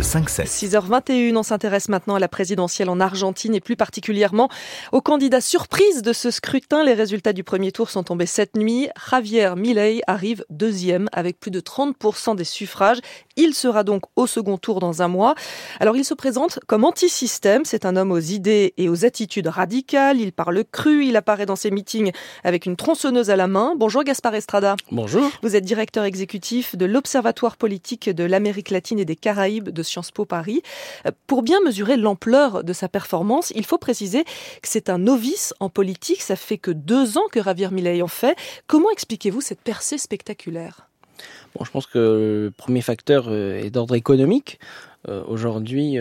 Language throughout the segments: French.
6h21, on s'intéresse maintenant à la présidentielle en Argentine et plus particulièrement aux candidats surprise de ce scrutin. Les résultats du premier tour sont tombés cette nuit. Javier Milei arrive deuxième avec plus de 30% des suffrages. Il sera donc au second tour dans un mois. Alors il se présente comme anti-système. C'est un homme aux idées et aux attitudes radicales. Il parle cru. Il apparaît dans ses meetings avec une tronçonneuse à la main. Bonjour Gaspard Estrada. Bonjour. Vous êtes directeur exécutif de l'Observatoire politique de l'Amérique latine et des Caraïbes de Sciences Po Paris. Euh, pour bien mesurer l'ampleur de sa performance, il faut préciser que c'est un novice en politique. Ça fait que deux ans que Javier Milei en fait. Comment expliquez-vous cette percée spectaculaire? Bon, je pense que le premier facteur euh, est d'ordre économique. Euh, aujourd'hui,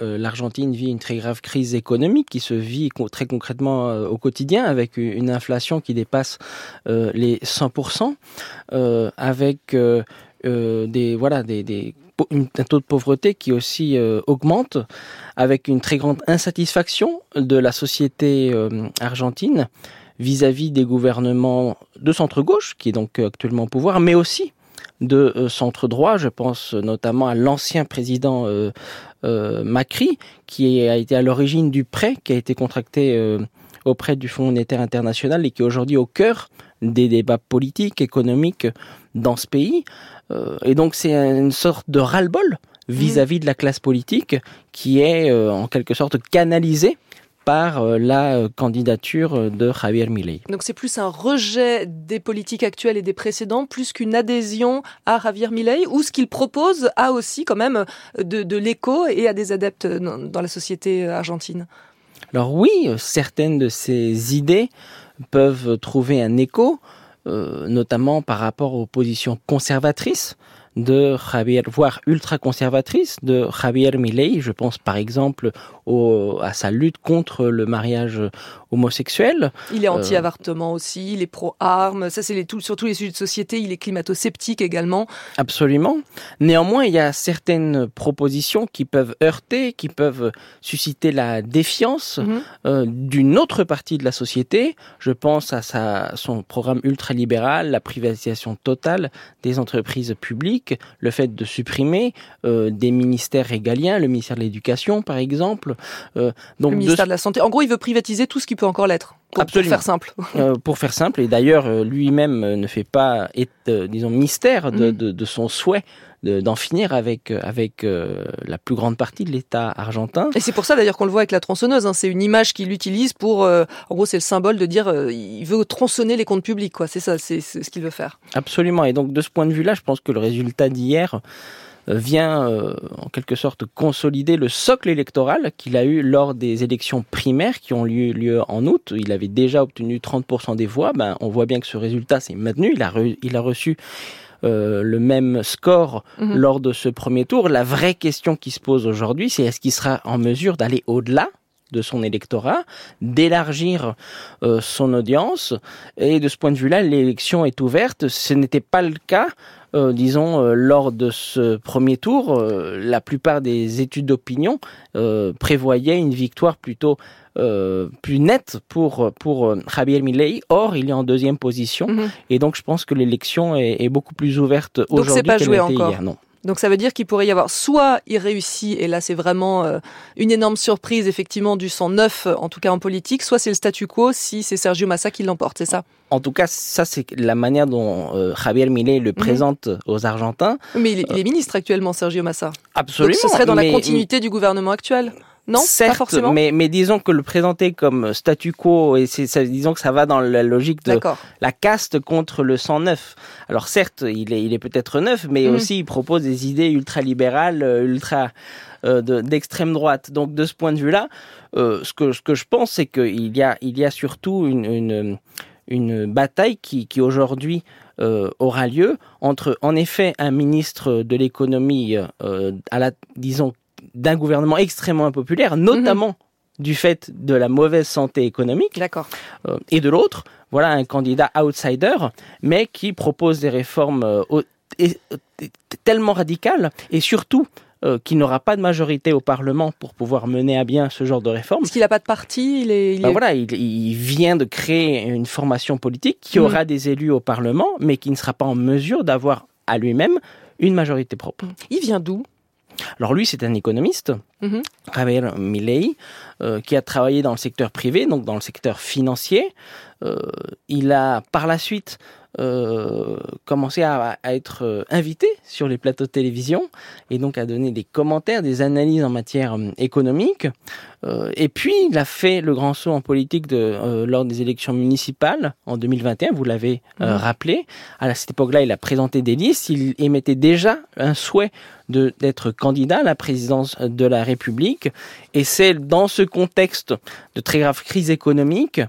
l'Argentine vit une très grave crise économique qui se vit très concrètement au quotidien avec une inflation qui dépasse les 100%, avec des, voilà, des, des un taux de pauvreté qui aussi euh, augmente, avec une très grande insatisfaction de la société euh, argentine vis-à-vis des gouvernements de centre-gauche, qui est donc actuellement au pouvoir, mais aussi de euh, centre-droit. Je pense notamment à l'ancien président Macri, qui a été à l'origine du prêt qui a été contracté auprès du Fonds monétaire international et qui est aujourd'hui au cœur des débats politiques, économiques dans ce pays. Euh, et donc c'est une sorte de ras-le-bol vis-à-vis de la classe politique qui est euh, en quelque sorte canalisée par euh, la candidature de Javier Milei. Donc c'est plus un rejet des politiques actuelles et des précédents, plus qu'une adhésion à Javier Milei, ou ce qu'il propose a aussi quand même de, de l'écho et a des adeptes dans la société argentine? Alors oui, certaines de ces idées peuvent trouver un écho. Euh, notamment par rapport aux positions conservatrices de Javier, voire ultra-conservatrices de Javier Milei. Je pense par exemple à sa lutte contre le mariage homosexuel. Il est euh, anti-avortement aussi, il est pro-armes, ça c'est tout, surtout les sujets de société, il est climato-sceptique également. Absolument. Néanmoins, il y a certaines propositions qui peuvent heurter, qui peuvent susciter la défiance mhm. euh, d'une autre partie de la société. Je pense à sa, son programme ultralibéral, la privatisation totale des entreprises publiques, le fait de supprimer euh, des ministères régaliens, le ministère de l'Éducation par exemple, euh, donc le ministère de... la Santé. En gros, il veut privatiser tout ce qui peut encore l'être. Pour, faire simple. Euh, pour faire simple, et d'ailleurs euh, lui-même ne fait pas, disons, mystère de, mm. de, son souhait d'en finir avec avec la plus grande partie de l'État argentin. Et c'est pour ça d'ailleurs qu'on le voit avec la tronçonneuse. Hein. C'est une image qu'il utilise pour, en gros, c'est le symbole de dire, il veut tronçonner les comptes publics. Quoi. C'est ça, c'est ce qu'il veut faire. Absolument. Et donc de ce point de vue-là, je pense que le résultat d'hier vient euh, en quelque sorte consolider le socle électoral qu'il a eu lors des élections primaires qui ont eu lieu en août. Il avait déjà obtenu 30% des voix. Ben, on voit bien que ce résultat s'est maintenu. Il a, il a reçu euh, le même score mhm. lors de ce premier tour. La vraie question qui se pose aujourd'hui, c'est est-ce qu'il sera en mesure d'aller au-delà de son électorat, d'élargir euh, son audience? Et de ce point de vue-là, l'élection est ouverte. Ce n'était pas le cas euh, disons, euh, lors de ce premier tour, euh, la plupart des études d'opinion prévoyaient une victoire plutôt plus nette pour pour Javier Milei. Or, il est en deuxième position, mhm. et donc je pense que l'élection est, beaucoup plus ouverte aujourd'hui qu'elle était hier. Non. Donc ça veut dire qu'il pourrait y avoir soit il réussit, et là c'est vraiment euh, une énorme surprise effectivement du 109, en tout cas en politique, soit c'est le statu quo si c'est Sergio Massa qui l'emporte, c'est ça? En tout cas, ça c'est la manière dont euh, Javier Milei le mhm. présente aux Argentins. Mais il est, ministre actuellement, Sergio Massa. Absolument. Donc ce serait dans la continuité du gouvernement actuel non, Certes, pas forcément. Mais, mais disons que le présenter comme statu quo, et c'est, disons que ça va dans la logique de la caste contre le 109. Alors certes, il est, il est peut-être neuf, mais mhm. aussi il propose des idées ultra-libérales, euh, ultra euh, d'extrême droite. Donc de ce point de vue-là, euh, ce, que, ce que je pense, c'est qu'il y a, il y a surtout une, une, une bataille qui, qui aujourd'hui euh, aura lieu entre en effet un ministre de l'économie euh, à la disons d'un gouvernement extrêmement impopulaire, notamment mhm. du fait de la mauvaise santé économique. D'accord. Euh, et de l'autre, voilà un candidat outsider, mais qui propose des réformes euh, tellement radicales et surtout euh, qu'il n'aura pas de majorité au Parlement pour pouvoir mener à bien ce genre de réforme. Parce qu'il n'a pas de parti, il est... Il ben voilà, il, vient de créer une formation politique qui aura des élus au Parlement, mais qui ne sera pas en mesure d'avoir à lui-même une majorité propre. Il vient d'où? Alors lui, c'est un économiste, mm Javier Milei, euh, qui a travaillé dans le secteur privé, donc dans le secteur financier. Euh, il a par la suite euh, commencé à, être euh, invité sur les plateaux de télévision et donc à donner des commentaires, des analyses en matière euh, économique. et puis il a fait le grand saut en politique de, lors des élections municipales en 2021, vous l'avez mhm. rappelé. À cette époque-là, il a présenté des listes, il émettait déjà un souhait d'être candidat à la présidence de la République. Et c'est dans ce contexte de très grave crise économique euh,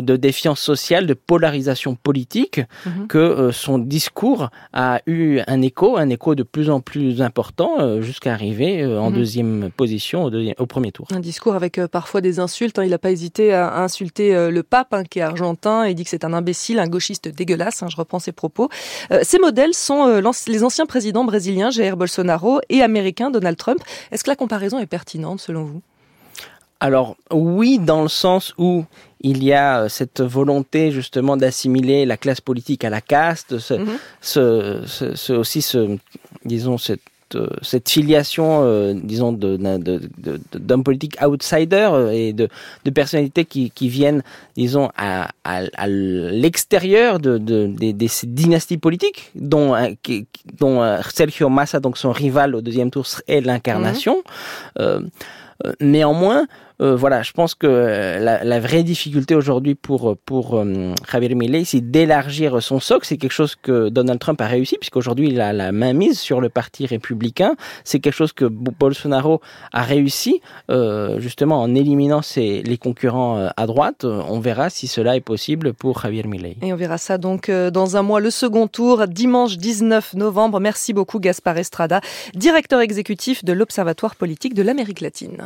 de défiance sociale, de polarisation politique, mhm. que euh, son discours a eu un écho, un écho de plus en plus important, euh, jusqu'à arriver en mhm. deuxième position au, premier tour. Un discours avec parfois des insultes. Hein. Il n'a pas hésité à insulter le pape, hein, qui est argentin, et dit que c'est un imbécile, un gauchiste dégueulasse. Hein, je reprends ses propos. ces modèles sont les anciens présidents brésiliens, Jair Bolsonaro, et américains, Donald Trump. Est-ce que la comparaison est pertinente selon vous? Alors oui, dans le sens où il y a euh, cette volonté justement d'assimiler la classe politique à la caste, ce, mhm. ce, aussi ce, disons cette euh, cette filiation, euh, disons, d'hommes politiques outsiders et de, de personnalités qui, qui viennent, disons, à, à, l'extérieur de, de, des, dynasties politiques, dont, dont Sergio Massa, donc son rival au deuxième tour, est l'incarnation. Mhm. néanmoins, euh, voilà, je pense que euh, la, vraie difficulté aujourd'hui pour pour euh, Javier Milei, c'est d'élargir son socle. C'est quelque chose que Donald Trump a réussi, puisqu'aujourd'hui il a la main mise sur le parti républicain. C'est quelque chose que Bolsonaro a réussi, justement en éliminant ses, les concurrents à droite. On verra si cela est possible pour Javier Milei. Et on verra ça donc dans un mois, le second tour, dimanche 19 novembre. Merci beaucoup Gaspard Estrada, directeur exécutif de l'Observatoire politique de l'Amérique latine.